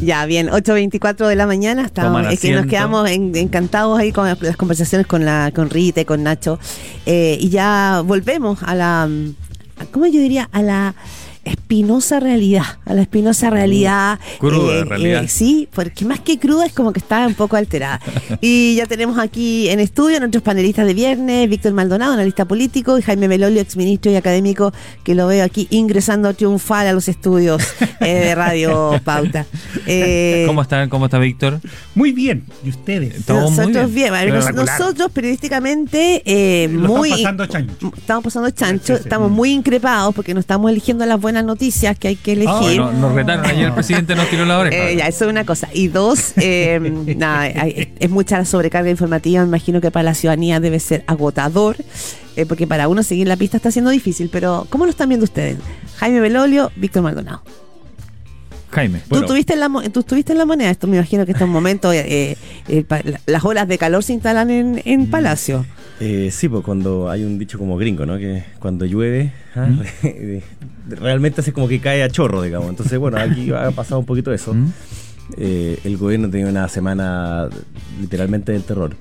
Ya, bien, 8.24 de la mañana. Estamos, es que nos quedamos encantados ahí con las conversaciones con la con Rita y con Nacho. Eh, y ya volvemos a la. ¿Cómo yo diría? A la espinosa realidad, a la espinosa realidad. Cruda, eh, realidad. Eh, sí, porque más que cruda es como que está un poco alterada. y ya tenemos aquí en estudio nuestros panelistas de viernes, Víctor Maldonado, analista político, y Jaime Melolio, exministro y académico, que lo veo aquí ingresando triunfal a los estudios eh, de Radio Pauta. ¿Cómo está, cómo está Víctor? Muy bien, ¿y ustedes? Nosotros bien, nosotros periodísticamente muy... Estamos pasando chancho. Estamos pasando chancho, estamos muy increpados porque no estamos eligiendo las buenas noticias que hay que elegir. nos retaron ayer, el presidente nos tiró la oreja. Eh, ya, eso es una cosa. Y dos, eh, nada, es mucha sobrecarga informativa. Me imagino que para la ciudadanía debe ser agotador, eh, porque para uno seguir la pista está siendo difícil. Pero, ¿cómo lo están viendo ustedes? Jaime Belolio, Víctor Maldonado. Jaime. ¿Tú, estuviste en la, ¿Tú estuviste en la moneda? Esto me imagino que en un momento las olas de calor se instalan en, en mm. Palacio. Eh, sí, pues cuando hay un dicho como gringo, ¿no? Que cuando llueve, ah, realmente hace como que cae a chorro, digamos. Entonces, bueno, aquí ha pasado un poquito eso. Eh, el gobierno tenía una semana literalmente del terror.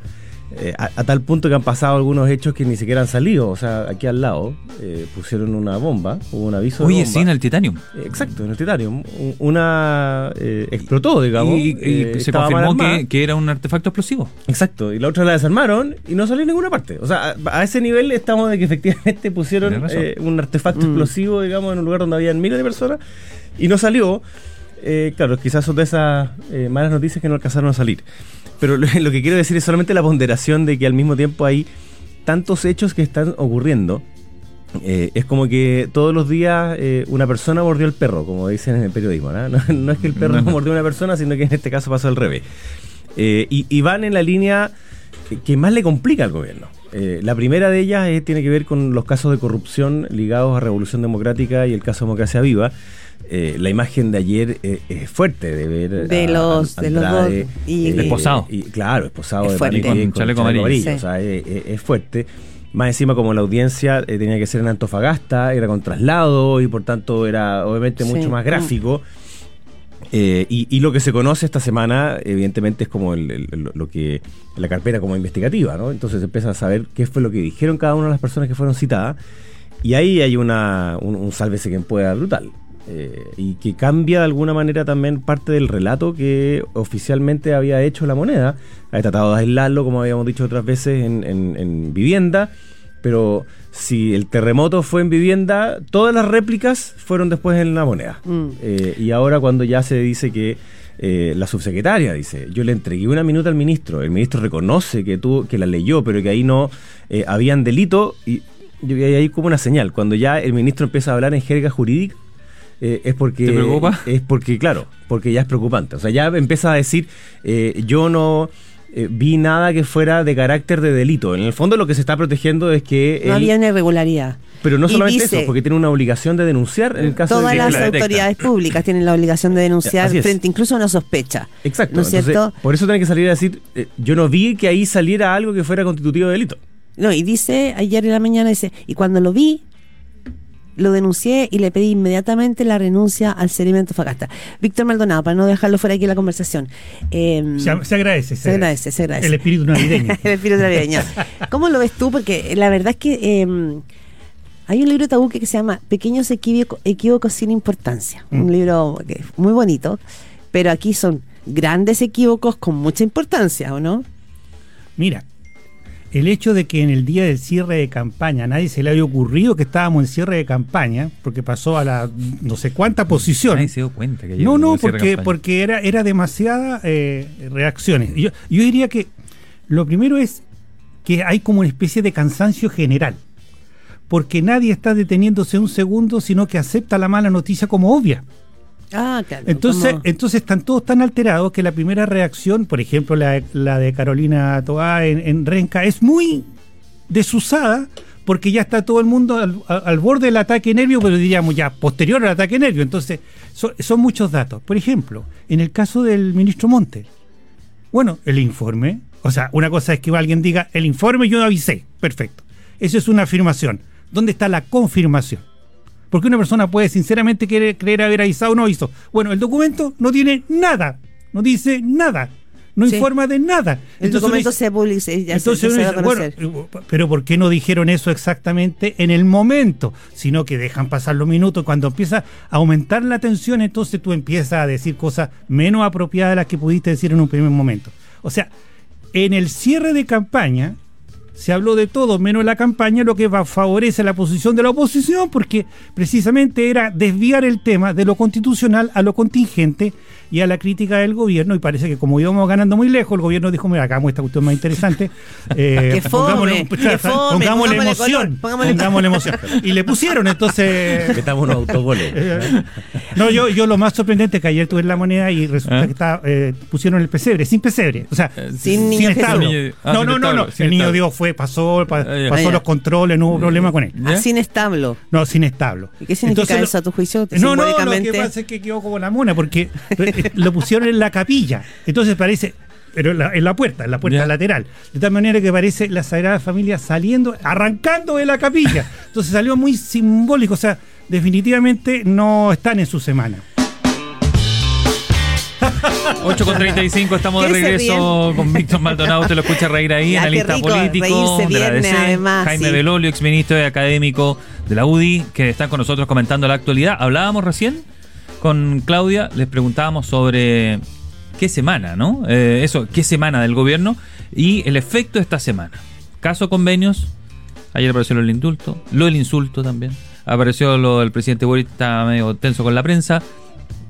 Eh, a, tal punto que han pasado algunos hechos que ni siquiera han salido. O sea, aquí al lado eh, pusieron una bomba, hubo un aviso. Oye, sí, en el Titanium. exacto, en el Titanium. Una eh, explotó, digamos. Y, se confirmó que, era un artefacto explosivo. Exacto, y la otra la desarmaron y no salió en ninguna parte. O sea, a, ese nivel estamos de que efectivamente pusieron un artefacto mm. explosivo, digamos, en un lugar donde habían miles de personas y no salió. claro, quizás son de esas malas noticias que no alcanzaron a salir. Pero lo, que quiero decir es solamente la ponderación de que al mismo tiempo hay tantos hechos que están ocurriendo. Eh, es como que todos los días eh, una persona mordió al perro, como dicen en el periodismo. No, es que el perro mordió a una persona, sino que en este caso pasó al revés. Eh, y, van en la línea que más le complica al gobierno. la primera de ellas tiene que ver con los casos de corrupción ligados a Revolución Democrática y el caso Democracia Viva. Eh, la imagen de ayer eh, es fuerte de ver de los de los dos y, eh, esposado y claro esposado es de con chaleco amarillo, o sea es, fuerte más encima como la audiencia tenía que ser en Antofagasta era con traslado y por tanto era obviamente mucho más gráfico y, lo que se conoce esta semana, evidentemente, es como lo que la carpeta como investigativa, ¿no? Entonces se empieza a saber qué fue lo que dijeron cada una de las personas que fueron citadas. Y ahí hay una, un, un sálvese quien pueda brutal. Eh, y que cambia de alguna manera también parte del relato que oficialmente había hecho la moneda. Ha tratado de aislarlo, como habíamos dicho otras veces, en, vivienda, pero si el terremoto fue en vivienda, todas las réplicas fueron después en la moneda. Mm. Eh, y ahora cuando ya se dice que eh, la subsecretaria dice, yo le entregué una minuta al ministro, el ministro reconoce que, tú, que la leyó, pero que ahí no habían delito, y, y ahí como una señal, cuando ya el ministro empieza a hablar en jerga jurídica, eh, es porque... ¿Te preocupa? Es porque, claro, porque ya es preocupante. O sea, ya empieza a decir, eh, yo no... Eh, vi nada que fuera de carácter de delito. En el fondo lo que se está protegiendo es que... No había una irregularidad. Pero no solamente eso, porque tiene una obligación de denunciar en el caso todas de que las autoridades públicas tienen la obligación de denunciar frente incluso a una sospecha. Exacto. ¿no es cierto? Por eso tiene que salir a decir, yo no vi que ahí saliera algo que fuera constitutivo de delito. No, y dice, ayer en la mañana dice, y cuando lo vi, lo denuncié y le pedí inmediatamente la renuncia al Cerimento Fagasta. Víctor Maldonado, para no dejarlo fuera aquí en la conversación. Em, se, agradece, se, agradece, se agradece. El espíritu navideño. el espíritu navideño. ¿Cómo lo ves tú? Porque la verdad es que em, hay un libro tabú que se llama Pequeños equívocos sin importancia. Un mm. libro muy bonito, pero aquí son grandes equívocos con mucha importancia, ¿o no? Mira, el hecho de que en el día del cierre de campaña nadie se le haya ocurrido que estábamos en cierre de campaña, porque pasó a la no sé cuánta posición. Nadie se dio cuenta que No, no, porque, porque era, era demasiada eh, reacciones. Yo, yo diría que lo primero es que hay como una especie de cansancio general, porque nadie está deteniéndose un segundo, sino que acepta la mala noticia como obvia. Ah, claro. Entonces, entonces están todos tan alterados que la primera reacción, por ejemplo, la, de Carolina Toá en, Renca, es muy desusada porque ya está todo el mundo al, borde del ataque nervio, pero diríamos ya posterior al ataque nervio. Entonces, son muchos datos. Por ejemplo, en el caso del ministro Monte, bueno, el informe, o sea, una cosa es que alguien diga, el informe yo avisé, perfecto. Eso es una afirmación. ¿Dónde está la confirmación? Porque una persona puede sinceramente querer, creer haber avisado o no avisó. Bueno, el documento no tiene nada, no dice nada no informa de nada. El documento se publica, ya entonces se, bueno, pero ¿por qué no dijeron eso exactamente en el momento? Sino que dejan pasar los minutos. Cuando empieza a aumentar la tensión, entonces tú empiezas a decir cosas menos apropiadas de las que pudiste decir en un primer momento. O sea, en el cierre de campaña, se habló de todo menos la campaña, lo que favorece la posición de la oposición, porque precisamente era desviar el tema de lo constitucional a lo contingente y a la crítica del gobierno. Y parece que como íbamos ganando muy lejos, el gobierno dijo: Mira, hagamos esta cuestión más interesante. Eh, pongámosle, pongámosle, emoción. Pongámosle, emoción. Y le pusieron, entonces. Metamos unos autogoles. Eh, no, yo, yo lo más sorprendente es que ayer tuve la moneda y resulta ¿Eh? que está, pusieron el pesebre, sin pesebre. O sea, sin, niño establo. Ah, no, no, no, no. El niño Dios fue pasó, ah, pasó los controles, no hubo problema con él. Ah, sin establo. No, sin establo. ¿Y qué significa eso a tu juicio? No, no, lo que pasa es que quedó como la mona, porque lo pusieron en la capilla. Entonces parece, pero en la, puerta, en la puerta lateral. De tal manera que parece la Sagrada Familia saliendo, arrancando de la capilla. Entonces salió muy simbólico, o sea, definitivamente no están en su semana. 8 con 35, estamos de regreso con Víctor Maldonado. Te lo escucha reír ahí, analista político de la DC. Jaime Belolio, exministro y académico de la UDI, que están con nosotros comentando la actualidad. Hablábamos recién con Claudia, les preguntábamos sobre qué semana, ¿no? Eh, eso, qué semana del gobierno y el efecto de esta semana. Caso convenios, ayer apareció lo del indulto, lo del insulto también. Apareció lo del presidente Boris, está medio tenso con la prensa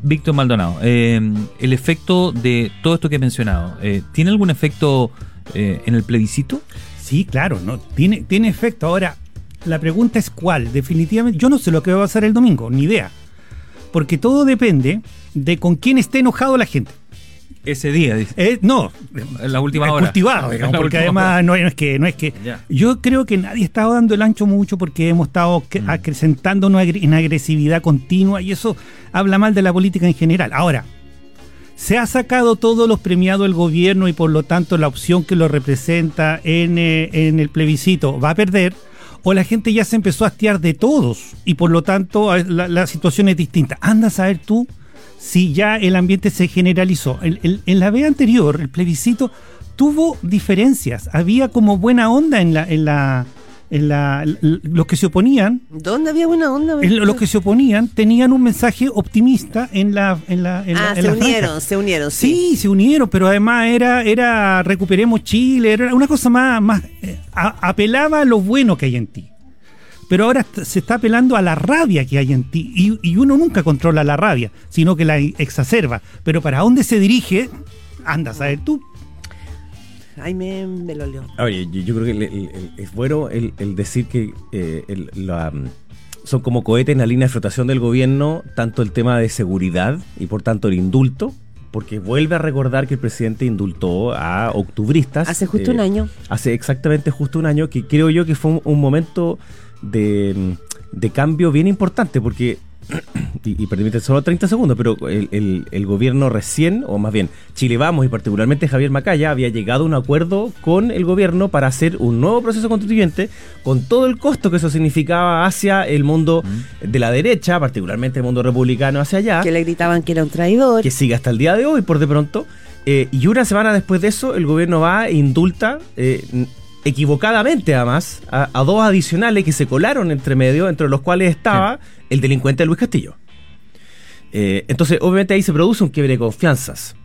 Víctor Maldonado, eh, el efecto de todo esto que he mencionado, eh, ¿tiene algún efecto en el plebiscito? Sí, claro, no tiene, tiene efecto. Ahora, la pregunta es cuál. Definitivamente, yo no sé lo que va a pasar el domingo, ni idea. Porque todo depende de con quién esté enojado la gente. Ese día, dice. Eh, no, en la última hora. Cultivado, digamos, porque además no, es que, no es que. Yo creo que nadie está dando el ancho mucho porque hemos estado mm. acrecentándonos en agresividad continua y eso habla mal de la política en general. Ahora, se ha sacado todos los premiados del gobierno y por lo tanto la opción que lo representa en, eh, en el plebiscito va a perder o la gente ya se empezó a hastiar de todos y por lo tanto la, situación es distinta. Anda a saber tú si ya el ambiente se generalizó. en la vez anterior, el plebiscito tuvo diferencias. Había como buena onda en la, en la, los que se oponían. ¿Dónde había buena onda? los que se oponían tenían un mensaje optimista en la. En la ah, se unieron, se unieron. Sí. se unieron, pero además era, era recuperemos Chile, era una cosa más, más eh, apelaba a lo bueno que hay en ti pero ahora se está apelando a la rabia que hay en ti y, uno nunca controla la rabia, sino que la exacerba. Pero para dónde se dirige, anda a saber tú. Jaime Belolio. Oye, yo, creo que es bueno el, decir que eh, son como cohetes en la línea de flotación del gobierno, tanto el tema de seguridad y por tanto el indulto, porque vuelve a recordar que el presidente indultó a octubristas. Hace justo un eh, año. Hace exactamente justo un año, que creo yo que fue un momento de, de cambio bien importante, porque y, y permite solo 30 segundos, pero el, el, gobierno recién, o más bien Chile Vamos y particularmente Javier Macaya, había llegado a un acuerdo con el gobierno para hacer un nuevo proceso constituyente con todo el costo que eso significaba hacia el mundo de la derecha, particularmente el mundo republicano hacia allá. Que le gritaban que era un traidor. Que sigue hasta el día de hoy, por de pronto. Eh, y una semana después de eso, el gobierno va e indulta. Eh, equivocadamente además a, dos adicionales que se colaron entre medio, entre los cuales estaba el delincuente Luis Castillo. Eh, entonces, obviamente ahí se produce un quiebre de confianzas.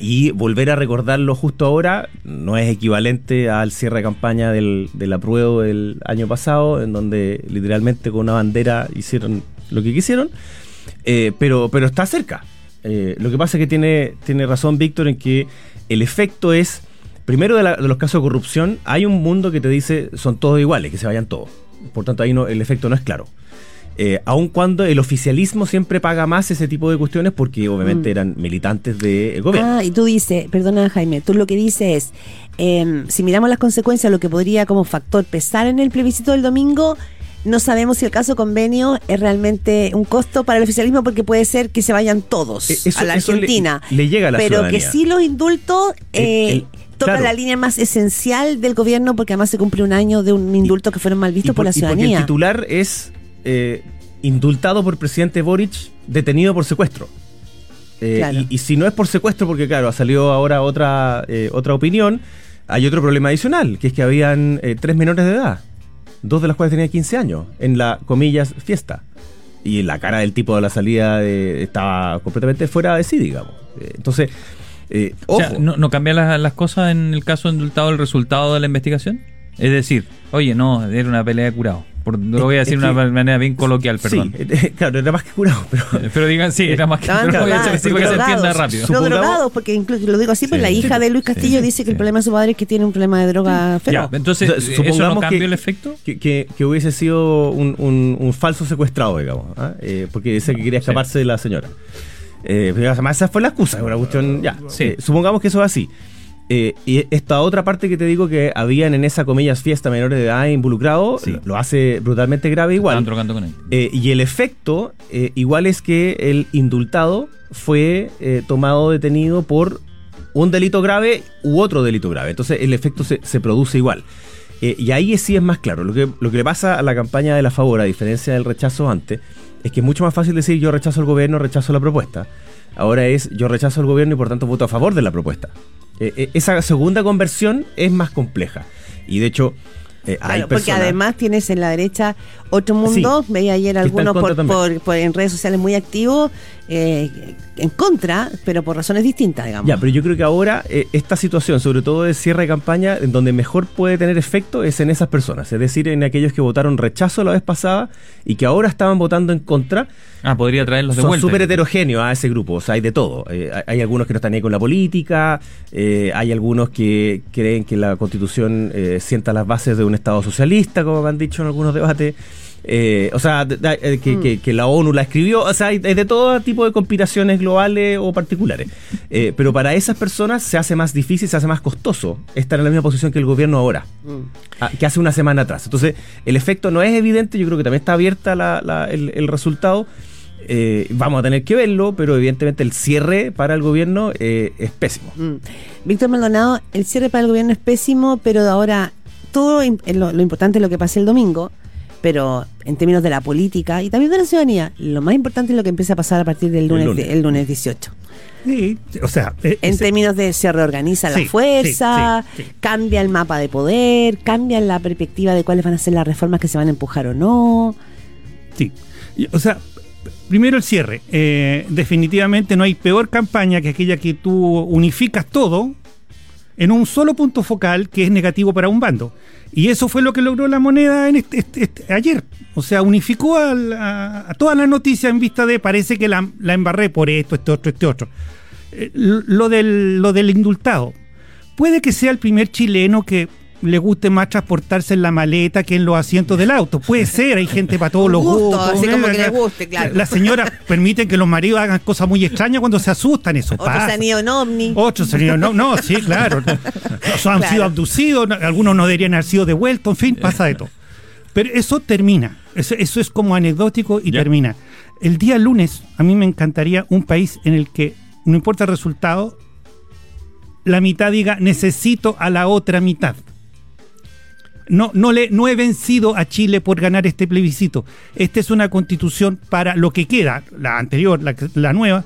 Y volver a recordarlo justo ahora no es equivalente al cierre de campaña del, del apruebo del año pasado, en donde literalmente con una bandera hicieron lo que quisieron, eh, pero, pero está cerca. Eh, lo que pasa es que tiene, tiene razón Víctor en que el efecto es primero de, los casos de corrupción, hay un mundo que te dice son todos iguales, que se vayan todos. Por tanto, ahí no, el efecto no es claro. Eh, aun cuando el oficialismo siempre paga más ese tipo de cuestiones porque obviamente mm. eran militantes del gobierno. Ah, y tú dices, perdona Jaime, tú lo que dices es, em, si miramos las consecuencias, lo que podría como factor pesar en el plebiscito del domingo, no sabemos si el caso convenio es realmente un costo para el oficialismo porque puede ser que se vayan todos e, a la Argentina. Le, llega a la Pero que sí los indultos... Eh, toca la línea más esencial del gobierno porque además se cumple un año de un indulto que fueron mal vistos por, la ciudadanía. porque el titular es eh, indultado por presidente Boric, detenido por secuestro. Eh, y, si no es por secuestro, porque claro, ha salido ahora otra, eh, otra opinión, hay otro problema adicional, que es que habían eh, tres menores de edad, dos de las cuales tenían 15 años, en la, comillas, fiesta. Y la cara del tipo de la salida estaba completamente fuera de sí, digamos. entonces, O sea, ¿no, ¿no cambian las, las cosas en el caso indultado el resultado de la investigación? Es decir, oye, no, era una pelea de curado lo voy a decir de una manera bien coloquial, perdón. Sí, eh, claro, era más que curado, pero. pero digan, sí, era más que curado. que se entienda rápido. No drogados, porque incluso lo digo así, pues la hija de Luis Castillo dice que el problema de su padre es que tiene un problema de droga feroz. entonces, ¿eso no cambió el efecto? Que, que, hubiese sido un, un, falso secuestrado, digamos, ¿ah? eh, porque dice que quería escaparse de la señora. Eh, pero además, esa fue la excusa, una cuestión. Ya, eh, supongamos que eso es así. Eh, y esta otra parte que te digo que habían en esa comillas fiesta menores de edad involucrado, lo hace brutalmente grave igual. Eh, y el efecto eh, igual es que el indultado fue tomado detenido por un delito grave u otro delito grave. Entonces el efecto se, se produce igual. y ahí sí es más claro. Lo que, lo que le pasa a la campaña de la favor, a diferencia del rechazo antes, es que es mucho más fácil decir yo rechazo al gobierno, rechazo la propuesta. Ahora es yo rechazo al gobierno y por tanto voto a favor de la propuesta. Eh, eh, esa segunda conversión es más compleja. Y de hecho, eh, porque además tienes en la derecha otro mundo, veía ayer algunos por, en redes sociales muy activos eh, en contra, pero por razones distintas, digamos. Ya, pero yo creo que ahora eh, esta situación, sobre todo de cierre de campaña, en donde mejor puede tener efecto es en esas personas, es decir, en aquellos que votaron rechazo la vez pasada y que ahora estaban votando en contra. Ah, podría traerlos de Son súper heterogéneos a ese grupo, o sea, hay de todo. hay algunos que no están ahí con la política, hay algunos que creen que la constitución sienta las bases de un Estado socialista, como han dicho en algunos debates. Eh, o sea, eh, mm. que, la ONU la escribió, o sea, hay, de todo tipo de conspiraciones globales o particulares. Eh, pero para esas personas se hace más difícil, se hace más costoso estar en la misma posición que el gobierno ahora, mm. ah, que hace una semana atrás. Entonces, el efecto no es evidente, yo creo que también está abierta el, resultado. vamos a tener que verlo, pero evidentemente el cierre para el gobierno es pésimo. Mm. Víctor Maldonado, el cierre para el gobierno es pésimo, pero ahora todo lo, lo importante es lo que pasa el domingo pero en términos de la política y también de la ciudadanía, lo más importante es lo que empieza a pasar a partir del lunes, el lunes, 18. Sí, o sea, eh, en términos de se reorganiza la fuerza, cambia el mapa de poder, cambia la perspectiva de cuáles van a ser las reformas que se van a empujar o no. Sí, o sea, primero el cierre. Eh, definitivamente no hay peor campaña que aquella que tú unificas todo en un solo punto focal que es negativo para un bando. Y eso fue lo que logró la moneda en este, este, este ayer. O sea, unificó a, la noticia en vista de parece que la, la embarré por esto, este otro, este otro. Eh, lo, del, lo del indultado. Puede que sea el primer chileno que le guste más transportarse en la maleta que en los asientos del auto. Puede ser, hay gente para todos los gustos. Así como que le guste, claro. Las señoras permiten que los maridos hagan cosas muy extrañas cuando se asustan, eso Otros se han ido en ovni. Otros se han ido en No, sí, claro. Otros han sido abducidos, algunos no deberían haber sido devueltos, en fin, pasa de todo. Pero eso termina. Eso, es como anecdótico y termina. El día lunes, a mí me encantaría un país en el que, no importa el resultado, la mitad diga necesito a la otra mitad no, no, le, no he vencido a Chile por ganar este plebiscito. Esta es una constitución para lo que queda, la anterior, la, nueva,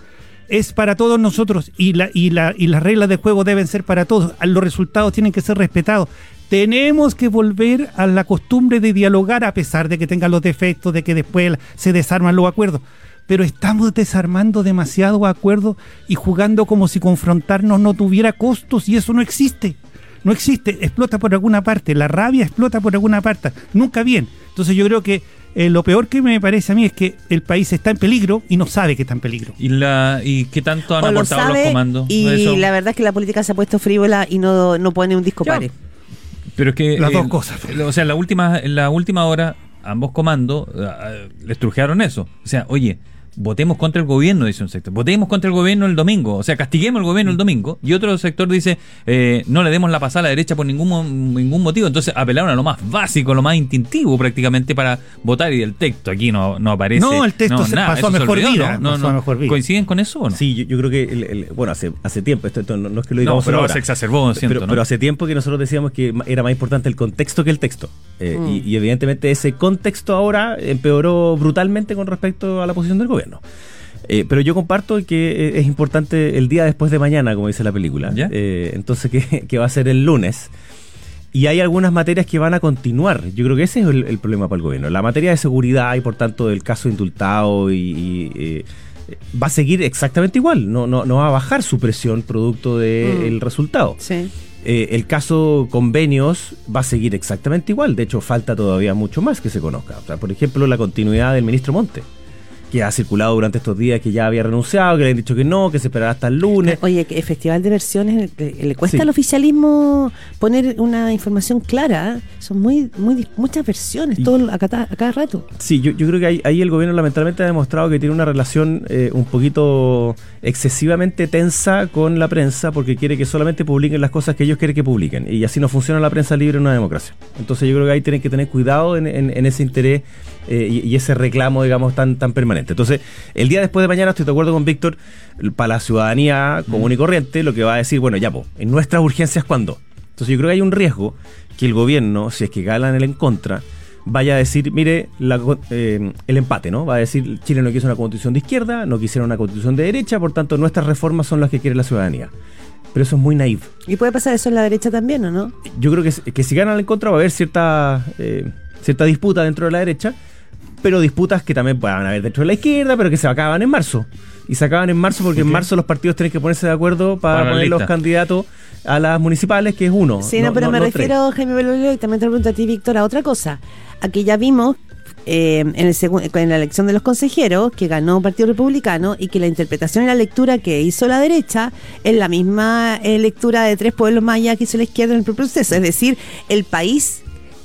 es para todos nosotros y, la, y, la, y las reglas de juego deben ser para todos. Los resultados tienen que ser respetados. Tenemos que volver a la costumbre de dialogar a pesar de que tengan los defectos, de que después se desarman los acuerdos. Pero estamos desarmando demasiado acuerdos y jugando como si confrontarnos no tuviera costos y eso no existe no existe, explota por alguna parte, la rabia explota por alguna parte, nunca bien. Entonces yo creo que eh, lo peor que me parece a mí es que el país está en peligro y no sabe que está en peligro. ¿Y, la, y qué tanto han aportado los comandos? Y la verdad es que la política se ha puesto frívola y no, no pone un disco pare. Pero es que... Las dos cosas. O sea, la última, en la última hora ambos comandos uh, les trujearon eso. O sea, oye, votemos contra el gobierno, dice un sector. Votemos contra el gobierno el domingo, o sea, castiguemos al gobierno el domingo. Y otro sector dice, eh, no le demos la pasada a la derecha por ningún, ningún motivo. Entonces apelaron a lo más básico, lo más instintivo prácticamente para votar. Y el texto aquí no, no aparece. No, el texto se pasó, a mejor, vida, no, ¿Coinciden con eso o no? Sí, yo, creo que, bueno, hace, hace tiempo, esto, no, es que lo digamos pero se exacerbó, siento, pero, hace tiempo que nosotros decíamos que era más importante el contexto que el texto. Eh, mm. y evidentemente ese contexto ahora empeoró brutalmente con respecto a la posición del gobierno. Eh, pero yo comparto que eh, es importante el día después de mañana, como dice la película. Eh, entonces, que, va a ser el lunes. Y hay algunas materias que van a continuar. Yo creo que ese es el, problema para el gobierno. La materia de seguridad y, por tanto, del caso indultado y, va a seguir exactamente igual. No, no, no va a bajar su presión producto del mm. resultado. El caso convenios va a seguir exactamente igual. De hecho, falta todavía mucho más que se conozca. por ejemplo, la continuidad del ministro Monte que ha circulado durante estos días que ya había renunciado, que le han dicho que no, que se esperará hasta el lunes. Oye, que el Festival de Versiones le, cuesta al oficialismo poner una información clara. ¿eh? Son muy, muy muchas versiones todo a cada, rato. Sí, yo, creo que ahí, el gobierno lamentablemente ha demostrado que tiene una relación eh, un poquito excesivamente tensa con la prensa porque quiere que solamente publiquen las cosas que ellos quieren que publiquen. Y así no funciona la prensa libre en una democracia. Entonces yo creo que ahí tienen que tener cuidado en, ese interés eh, y, y, ese reclamo, digamos, tan, tan permanente. Entonces, el día después de mañana, estoy de acuerdo con Víctor, para la ciudadanía común y corriente, lo que va a decir, bueno, ya, pues, en nuestras urgencias, ¿cuándo? Entonces, yo creo que hay un riesgo que el gobierno, si es que ganan el en contra, vaya a decir, mire, eh, el empate, ¿no? Va a decir, Chile no quiso una constitución de izquierda, no quisiera una constitución de derecha, por tanto, nuestras reformas son las que quiere la ciudadanía. Pero eso es muy naive. ¿Y puede pasar eso en la derecha también, o no? Yo creo que, que si ganan el en contra va a haber cierta, eh, cierta disputa dentro de la derecha, pero disputas que también puedan haber dentro de la izquierda, pero que se acaban en marzo. Y se acaban en marzo porque en marzo los partidos tienen que ponerse de acuerdo para, poner los candidatos a las municipales, que es uno. Sí, no, pero me refiero, Jaime Belolio, y también te pregunto a ti, Víctor, a otra cosa. Aquí ya vimos eh, en, el en la elección de los consejeros que ganó el Partido Republicano y que la interpretación y la lectura que hizo la derecha es la misma eh, lectura de tres pueblos mayas que hizo la izquierda en el proceso. Es decir, el país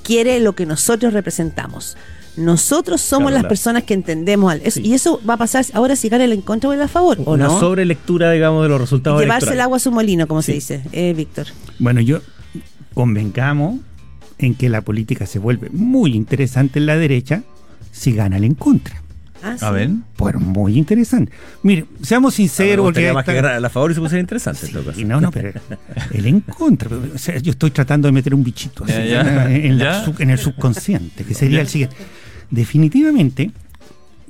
quiere lo que nosotros representamos. Nosotros somos las personas que entendemos al, Y eso va a pasar ahora si gana el en contra o el a favor. ¿o Una sobrelectura, digamos, de los resultados. Llevarse el agua a su molino, como se dice, eh, Víctor. Bueno, yo convengamos en que la política se vuelve muy interesante en la derecha si gana el en contra. Ah, a ver. Bueno, muy interesante. Mire, seamos sinceros. más que a la favor y se puede ser interesante. Y no, no, pero el en contra. yo estoy tratando de meter un bichito En, en, el subconsciente, que sería el siguiente definitivamente,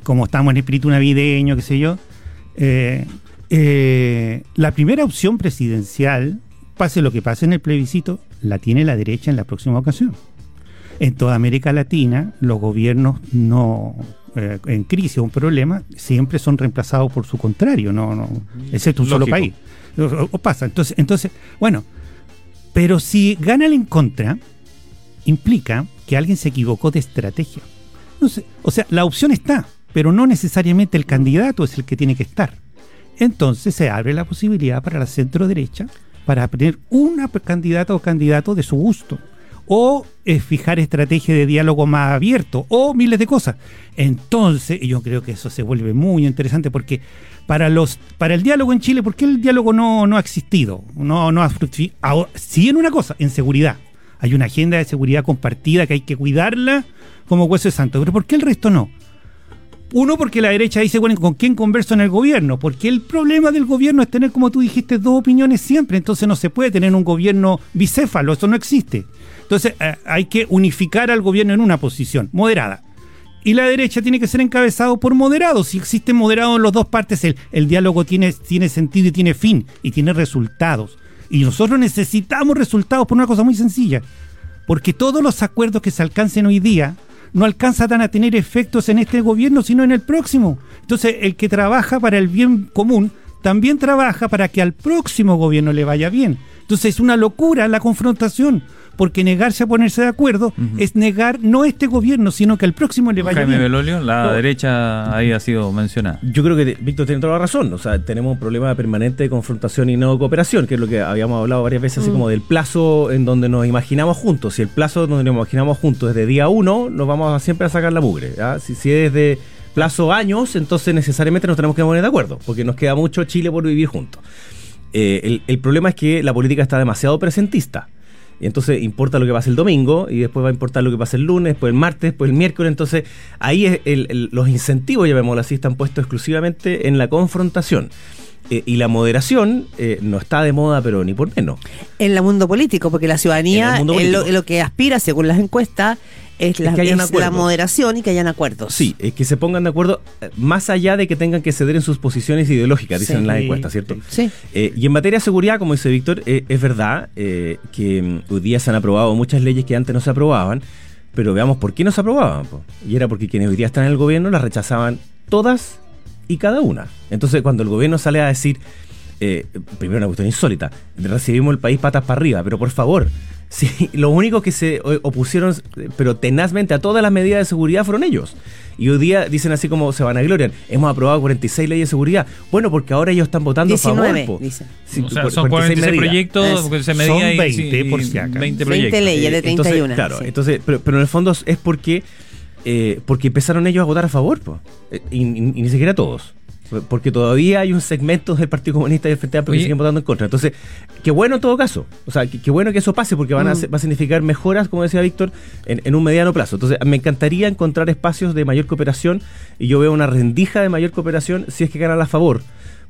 como estamos en espíritu navideño, qué sé yo, eh, eh, la primera opción presidencial, pase lo que pase en el plebiscito, la tiene la derecha en la próxima ocasión. En toda América Latina, los gobiernos no eh, en crisis o un problema siempre son reemplazados por su contrario, no, no, excepto un solo país. O, pasa. Entonces, entonces, bueno, pero si gana el en contra, implica que alguien se equivocó de estrategia o sea, la opción está, pero no necesariamente el candidato es el que tiene que estar. Entonces se abre la posibilidad para la centro derecha para tener una candidata o candidato de su gusto. O fijar estrategia de diálogo más abierto, o miles de cosas. Entonces, yo creo que eso se vuelve muy interesante porque para los para el diálogo en Chile, ¿por qué el diálogo no, no ha existido? No, no ha fructificado. Sí en una cosa, en seguridad. Hay una agenda de seguridad compartida que hay que cuidarla como hueso de santo. Pero ¿por qué el resto no? Uno, porque la derecha dice, bueno, ¿con quién converso en el gobierno? Porque el problema del gobierno es tener, como tú dijiste, dos opiniones siempre. Entonces no se puede tener un gobierno bicéfalo, eso no existe. Entonces eh, hay que unificar al gobierno en una posición moderada. Y la derecha tiene que ser encabezado por moderados. Si existe moderado en las dos partes, el, el diálogo tiene, tiene sentido y tiene fin y tiene resultados. Y nosotros necesitamos resultados por una cosa muy sencilla. Porque todos los acuerdos que se alcancen hoy día no alcanza tan a tener efectos en este gobierno, sino en el próximo. Entonces, el que trabaja para el bien común también trabaja para que al próximo gobierno le vaya bien. Entonces, es una locura la confrontación porque negarse a ponerse de acuerdo es negar no este gobierno, sino que al próximo le vaya Jaime bien. Belolio, la derecha ahí ha sido mencionada. Yo creo que Víctor tiene toda la razón. O sea, tenemos un problema permanente de confrontación y no cooperación, que es lo que habíamos hablado varias veces, así mm. como del plazo en donde nos imaginamos juntos. Si el plazo donde nos imaginamos juntos es de día uno, nos vamos a siempre a sacar la mugre. Si, si es de plazo años, entonces necesariamente nos tenemos que poner de acuerdo, porque nos queda mucho Chile por vivir juntos. Eh, el, problema es que la política está demasiado presentista. Y entonces importa lo que pasa el domingo y después va a importar lo que pasa el lunes, después el martes, después el miércoles. Entonces ahí es los incentivos, llamémoslo así, están puestos exclusivamente en la confrontación. Eh, y la moderación eh, no está de moda, pero ni por menos. En el mundo político, porque la ciudadanía, lo, lo, que aspira, según las encuestas, es, la, la moderación y que hayan acuerdos. Sí, es que se pongan de acuerdo eh, más allá de que tengan que ceder en sus posiciones ideológicas, dicen en las encuestas, ¿cierto? Sí. y en materia de seguridad, como dice Víctor, es verdad que mm, hoy día se han aprobado muchas leyes que antes no se aprobaban, pero veamos por qué no se aprobaban. Y era porque quienes hoy día están en el gobierno las rechazaban todas y cada una. Entonces, cuando el gobierno sale a decir, eh, primero una cuestión insólita, recibimos el país patas para arriba, pero por favor, si los únicos que se opusieron, pero tenazmente a todas las medidas de seguridad fueron ellos. Y hoy día dicen así como se van a gloriar, hemos aprobado 46 leyes de seguridad. Bueno, porque ahora ellos están votando a favor. Dicen. o sea, son 46, proyectos, porque se son 20, por si acaso. 20, 20 leyes de 31. Entonces, claro, entonces, pero, pero en el fondo es porque eh, porque empezaron ellos a votar a favor, y, ni siquiera todos. Porque todavía hay un segmento del Partido Comunista y del Frente Amplio que siguen votando en contra. Entonces, qué bueno en todo caso. O sea, qué, bueno que eso pase porque van a, mm. va a significar mejoras, como decía Víctor, en, un mediano plazo. Entonces, me encantaría encontrar espacios de mayor cooperación y yo veo una rendija de mayor cooperación si es que ganan a favor.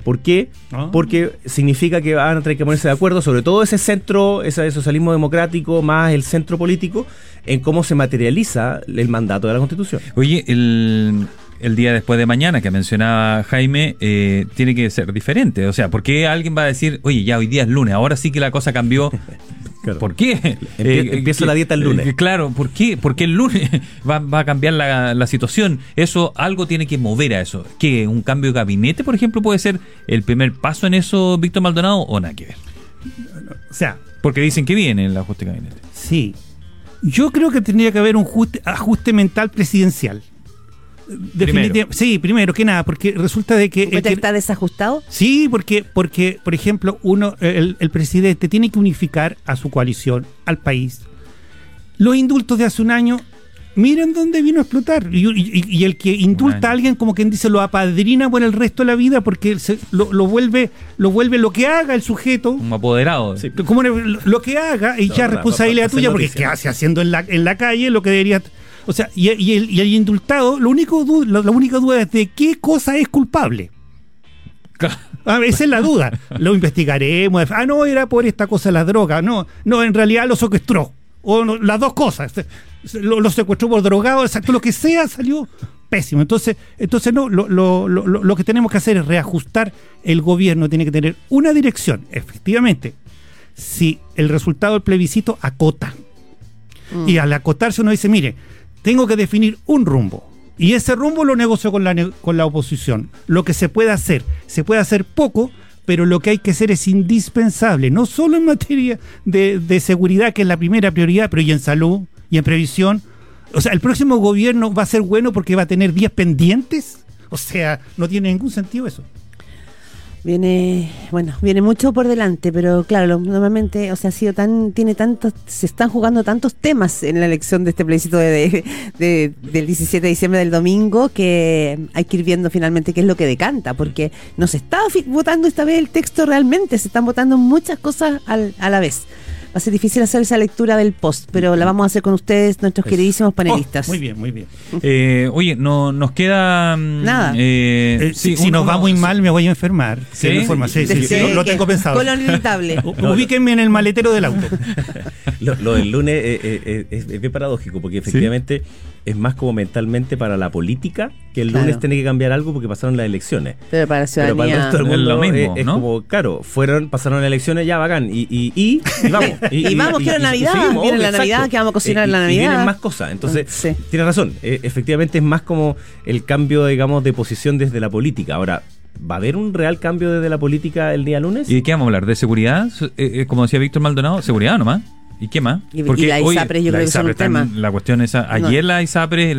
¿Por qué? Ah. Porque significa que van a tener que ponerse de acuerdo, sobre todo ese centro, ese socialismo democrático más el centro político, en cómo se materializa el mandato de la Constitución. Oye, el, día después de mañana que mencionaba Jaime, eh, tiene que ser diferente. O sea, ¿por qué alguien va a decir, oye, ya hoy día es lunes, ahora sí que la cosa cambió? ¿Por qué? Eh, empiezo la dieta el lunes. Eh, claro, ¿por qué? Porque el lunes va, a cambiar la, la, situación. Eso, algo tiene que mover a eso. ¿Que un cambio de gabinete, por ejemplo, puede ser el primer paso en eso, Víctor Maldonado, o nada que ver? O sea, porque dicen que viene el ajuste de gabinete. Sí, yo creo que tendría que haber un ajuste, mental presidencial. Definitivamente, sí, primero que nada, porque resulta de que... está desajustado? Sí, porque, porque por ejemplo, uno, el, presidente tiene que unificar a su coalición, al país. Los indultos de hace un año miren dónde vino a explotar. Y, el que indulta a alguien, como quien dice, lo apadrina por el resto de la vida porque lo, vuelve lo vuelve lo que haga el sujeto. Un apoderado. Como lo, que haga y ya responsabilidad tuya porque ¿qué hace haciendo en la, en la calle lo que debería... O sea, y, el, y el indultado, lo único la, única duda es de qué cosa es culpable. Ah, esa es la duda. Lo investigaremos. Ah, no, era por esta cosa la droga. No, no, en realidad lo secuestró. O las dos cosas lo, secuestró por drogado, exacto, lo que sea salió pésimo. Entonces, entonces no, lo, lo, lo, que tenemos que hacer es reajustar. El gobierno tiene que tener una dirección, efectivamente. Si el resultado del plebiscito acota. Mm. Y al acotarse uno dice, mire, tengo que definir un rumbo. Y ese rumbo lo negocio con la, con la oposición. Lo que se puede hacer, se puede hacer poco, pero lo que hay que hacer es indispensable, no solo en materia de, de seguridad, que es la primera prioridad, pero y en salud, y en previsión. O sea, el próximo gobierno va a ser bueno porque va a tener días pendientes. O sea, no tiene ningún sentido eso. Viene, bueno, viene mucho por delante, pero claro, normalmente, o sea, ha sido tan, tiene tantos, se están jugando tantos temas en la elección de este plebiscito de, del 17 de diciembre del domingo que hay que ir viendo finalmente qué es lo que decanta, porque no se está votando esta vez el texto realmente, se están votando muchas cosas a la vez va a ser difícil hacer esa lectura del post, pero la vamos a hacer con ustedes, nuestros queridísimos panelistas. Oh, muy bien, muy bien. Eh, oye, no nos queda mm, nada. Eh, eh, si nos va muy mal, me voy a enfermar. Sí, sí, sí, lo, tengo pensado. Colon irritable. Ubíquenme en el maletero del auto. lo, del lunes es, bien paradójico, porque efectivamente es más como mentalmente para la política que el lunes tiene que cambiar algo porque pasaron las elecciones. Pero para, Pero para el resto del mundo es, lo mismo, es, como, claro, fueron, pasaron las elecciones, ya bacán, y, y, y, vamos. Y, vamos, quiero Navidad, viene la Navidad, que vamos a cocinar en la Navidad. Y vienen más cosas, entonces, tiene razón, eh, efectivamente es más como el cambio, digamos, de posición desde la política. Ahora, ¿Va a haber un real cambio desde la política el día lunes? ¿Y de qué vamos a hablar? ¿De seguridad? Eh, eh, como decía Víctor Maldonado, seguridad nomás. ¿Y qué más? Y, Porque la ISAPRE yo creo que son un tema. La cuestión esa, ayer la ISAPRE,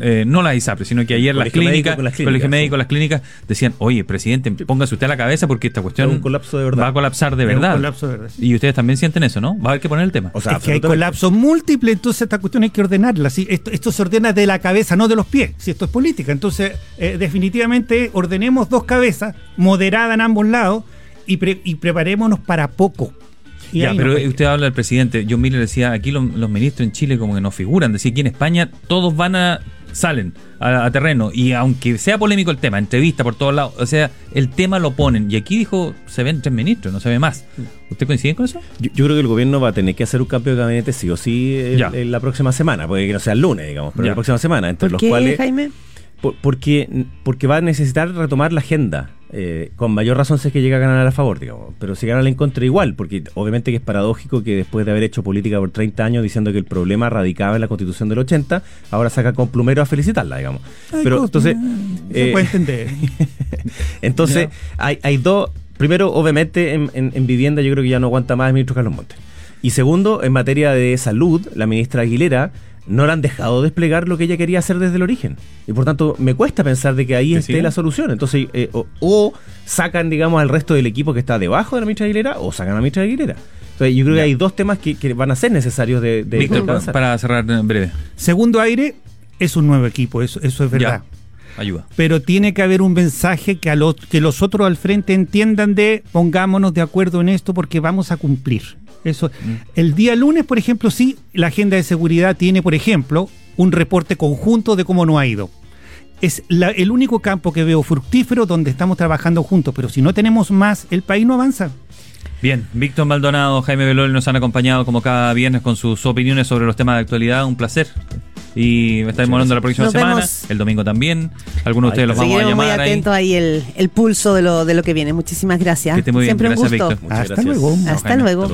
eh, no la ISAPRE, sino que ayer las clínicas, el Colegio Médico, las clínicas decían, oye, presidente, póngase usted a la cabeza porque esta cuestión un colapso de verdad. va a colapsar de verdad. Un colapso de verdad. Y ustedes también sienten eso, ¿no? Va a haber que poner el tema. O sea, es que hay colapso múltiple, entonces esta cuestión hay que ordenarla. ¿sí? Esto, esto, se ordena de la cabeza, no de los pies, si esto es política. Entonces, eh, definitivamente ordenemos dos cabezas, moderadas en ambos lados, y, y preparémonos para poco ya, pero usted habla del presidente. John Miller decía, aquí los, ministros en Chile como que no figuran. Decía, aquí en España todos van a salen a, terreno y aunque sea polémico el tema, entrevista por todos lados, o sea, el tema lo ponen y aquí dijo se ven tres ministros, no se ve más. ¿Usted coincide con eso? Yo, creo que el gobierno va a tener que hacer un cambio de gabinete sí o sí en, la próxima semana, puede que no sea el lunes, digamos, pero la próxima semana, entre los cuales Jaime? porque, porque va a necesitar retomar la agenda. Eh, con mayor razón si es que llega a ganar a favor, digamos. Pero si gana en contra igual, porque obviamente que es paradójico que después de haber hecho política por 30 años diciendo que el problema radicaba en la constitución del 80, ahora saca con plumero a felicitarla, digamos. Pero entonces... Se puede entender. entonces, hay, hay dos... Primero, obviamente, en, en, vivienda yo creo que ya no aguanta más el ministro Carlos Montes. Y segundo, en materia de salud, la ministra Aguilera no le han dejado desplegar lo que ella quería hacer desde el origen. Y por tanto, me cuesta pensar de que ahí esté la solución. Entonces, eh, o, sacan, digamos, al resto del equipo que está debajo de la ministra Aguilera, o sacan a la ministra Aguilera. Entonces, yo creo que hay dos temas que, van a ser necesarios de, Víctor, para cerrar en breve. Segundo aire, es un nuevo equipo, eso, eso es verdad. Ayuda. Pero tiene que haber un mensaje que, a los, que los otros al frente entiendan de pongámonos de acuerdo en esto porque vamos a cumplir. Eso. Mm. El día lunes, por ejemplo, sí, la agenda de seguridad tiene, por ejemplo, un reporte conjunto de cómo no ha ido. Es el único campo que veo fructífero donde estamos trabajando juntos, pero si no tenemos más, el país no avanza. Bien, Víctor Maldonado, Jaime Belol nos han acompañado como cada viernes con sus opiniones sobre los temas de actualidad. Un placer. Y me estáis molando la próxima semana, el domingo también. Algunos de ustedes los vamos a llamar. muy atentos ahí, el, el, pulso de lo, de lo que viene. Muchísimas gracias. Siempre un gusto. Hasta luego. Hasta luego.